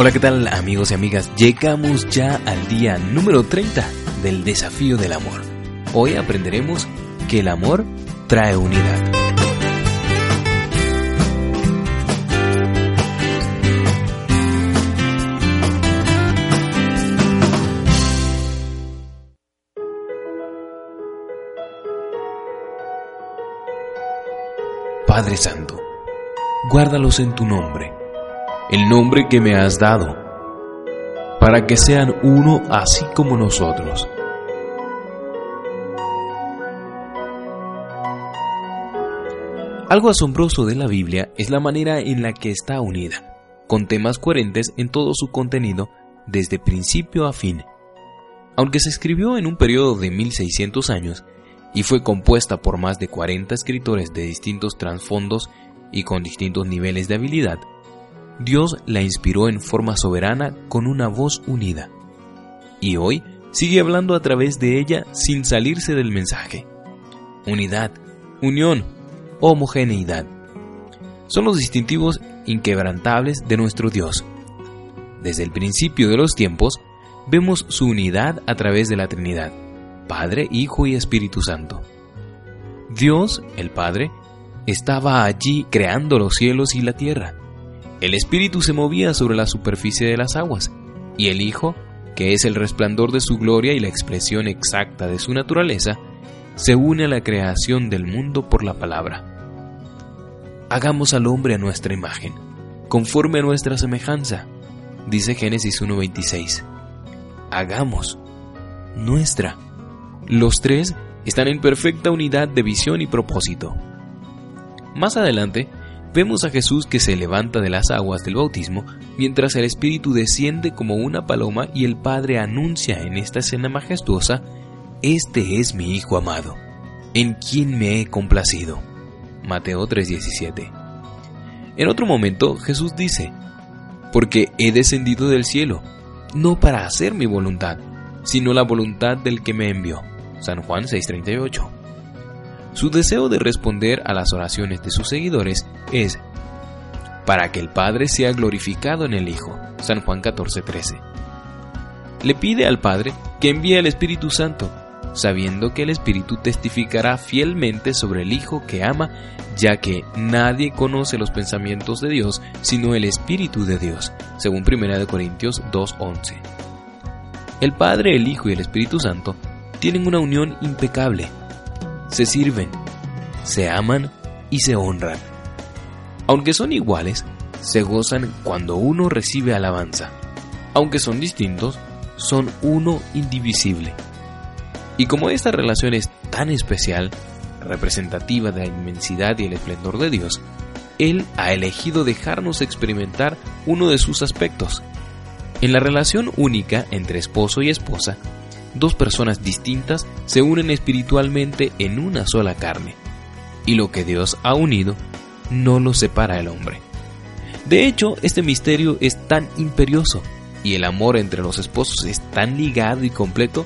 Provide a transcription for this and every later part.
Hola, ¿qué tal amigos y amigas? Llegamos ya al día número 30 del desafío del amor. Hoy aprenderemos que el amor trae unidad. Padre Santo, guárdalos en tu nombre el nombre que me has dado, para que sean uno así como nosotros. Algo asombroso de la Biblia es la manera en la que está unida, con temas coherentes en todo su contenido desde principio a fin. Aunque se escribió en un periodo de 1600 años y fue compuesta por más de 40 escritores de distintos trasfondos y con distintos niveles de habilidad, Dios la inspiró en forma soberana con una voz unida. Y hoy sigue hablando a través de ella sin salirse del mensaje. Unidad, unión, homogeneidad. Son los distintivos inquebrantables de nuestro Dios. Desde el principio de los tiempos, vemos su unidad a través de la Trinidad, Padre, Hijo y Espíritu Santo. Dios, el Padre, estaba allí creando los cielos y la tierra. El Espíritu se movía sobre la superficie de las aguas, y el Hijo, que es el resplandor de su gloria y la expresión exacta de su naturaleza, se une a la creación del mundo por la palabra. Hagamos al hombre a nuestra imagen, conforme a nuestra semejanza, dice Génesis 1.26. Hagamos nuestra. Los tres están en perfecta unidad de visión y propósito. Más adelante, vemos a Jesús que se levanta de las aguas del bautismo mientras el Espíritu desciende como una paloma y el Padre anuncia en esta escena majestuosa, Este es mi Hijo amado, en quien me he complacido. Mateo 3:17. En otro momento Jesús dice, Porque he descendido del cielo, no para hacer mi voluntad, sino la voluntad del que me envió. San Juan 6:38. Su deseo de responder a las oraciones de sus seguidores es para que el Padre sea glorificado en el Hijo. San Juan 14:13. Le pide al Padre que envíe al Espíritu Santo, sabiendo que el Espíritu testificará fielmente sobre el Hijo que ama, ya que nadie conoce los pensamientos de Dios sino el Espíritu de Dios, según 1 Corintios 2:11. El Padre, el Hijo y el Espíritu Santo tienen una unión impecable se sirven, se aman y se honran. Aunque son iguales, se gozan cuando uno recibe alabanza. Aunque son distintos, son uno indivisible. Y como esta relación es tan especial, representativa de la inmensidad y el esplendor de Dios, Él ha elegido dejarnos experimentar uno de sus aspectos. En la relación única entre esposo y esposa, dos personas distintas se unen espiritualmente en una sola carne, y lo que Dios ha unido no lo separa el hombre. De hecho, este misterio es tan imperioso y el amor entre los esposos es tan ligado y completo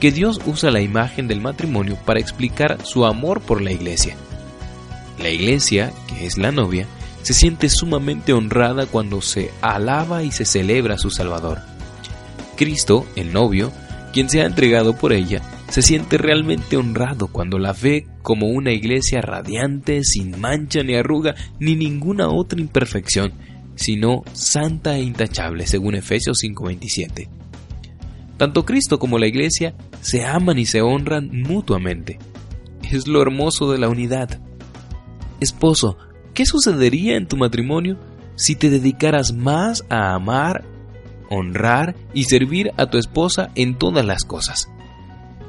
que Dios usa la imagen del matrimonio para explicar su amor por la iglesia. La iglesia, que es la novia, se siente sumamente honrada cuando se alaba y se celebra a su Salvador. Cristo, el novio, quien se ha entregado por ella se siente realmente honrado cuando la ve como una iglesia radiante, sin mancha ni arruga ni ninguna otra imperfección, sino santa e intachable, según Efesios 5:27. Tanto Cristo como la iglesia se aman y se honran mutuamente. Es lo hermoso de la unidad. Esposo, ¿qué sucedería en tu matrimonio si te dedicaras más a amar honrar y servir a tu esposa en todas las cosas.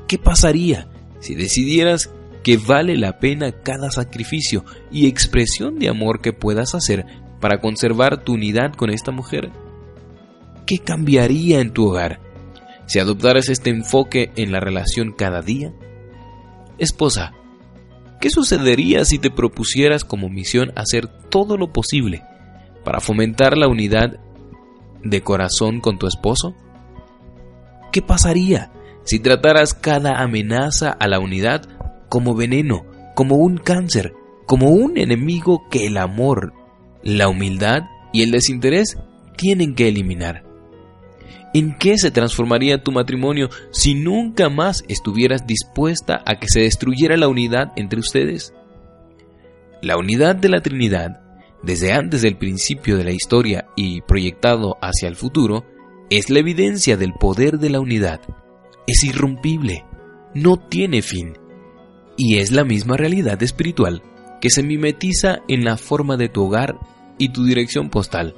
¿Qué pasaría si decidieras que vale la pena cada sacrificio y expresión de amor que puedas hacer para conservar tu unidad con esta mujer? ¿Qué cambiaría en tu hogar? si adoptaras este enfoque en la relación cada día? Esposa, ¿qué sucedería si te propusieras como misión hacer todo lo posible para fomentar la unidad de corazón con tu esposo? ¿Qué pasaría si trataras cada amenaza a la unidad como veneno, como un cáncer, como un enemigo que el amor, la humildad y el desinterés tienen que eliminar? ¿En qué se transformaría tu matrimonio si nunca más estuvieras dispuesta a que se destruyera la unidad entre ustedes? La unidad de la Trinidad, desde antes del principio de la historia y proyectado hacia el futuro, es la evidencia del poder de la unidad. Es irrompible, no tiene fin, y es la misma realidad espiritual que se mimetiza en la forma de tu hogar y tu dirección postal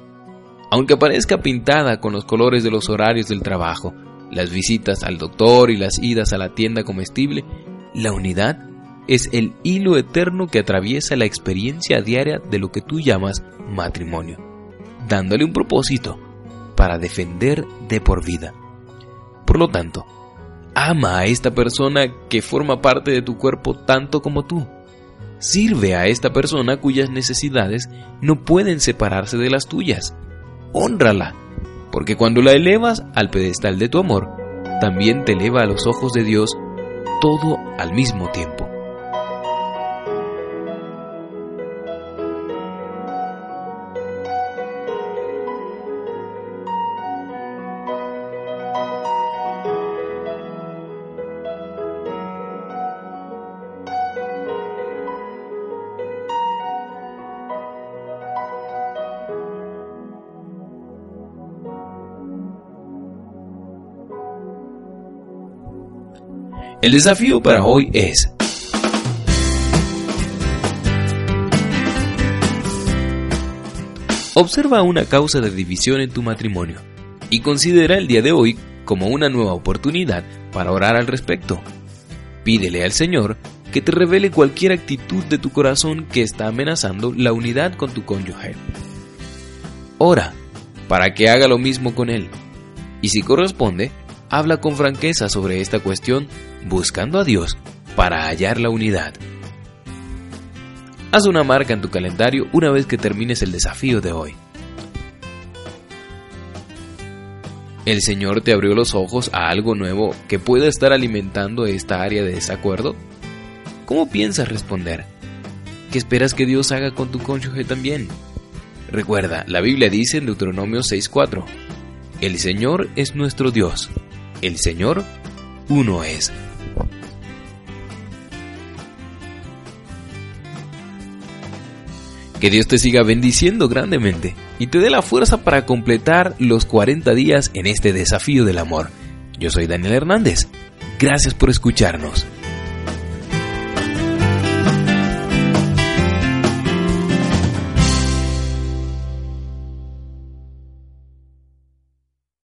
aunque parezca pintada con los colores de los horarios del trabajo, las visitas al doctor y las idas a la tienda comestible, la unidad es el hilo eterno que atraviesa la experiencia diaria de lo que tú llamas matrimonio, dándole un propósito para defender de por vida. Por lo tanto, ama a esta persona que forma parte de tu cuerpo tanto como tú. Sirve a esta persona cuyas necesidades no pueden separarse de las tuyas honrala, porque cuando la elevas al pedestal de tu amor, también te eleva a los ojos de Dios todo al mismo tiempo. El desafío para hoy es Observa una causa de división en tu matrimonio y considera el día de hoy como una nueva oportunidad para orar al respecto. Pídele al Señor que te revele cualquier actitud de tu corazón que está amenazando la unidad con tu cónyuge. Ora para que haga lo mismo con él. Y si corresponde, habla con franqueza sobre esta cuestión buscando a Dios para hallar la unidad. Haz una marca en tu calendario una vez que termines el desafío de hoy. ¿El Señor te abrió los ojos a algo nuevo que pueda estar alimentando esta área de desacuerdo? ¿Cómo piensas responder? ¿Qué esperas que Dios haga con tu cónyuge también? Recuerda, la Biblia dice en Deuteronomio 6:4, El Señor es nuestro Dios, el Señor uno es. Que Dios te siga bendiciendo grandemente y te dé la fuerza para completar los 40 días en este desafío del amor. Yo soy Daniel Hernández. Gracias por escucharnos.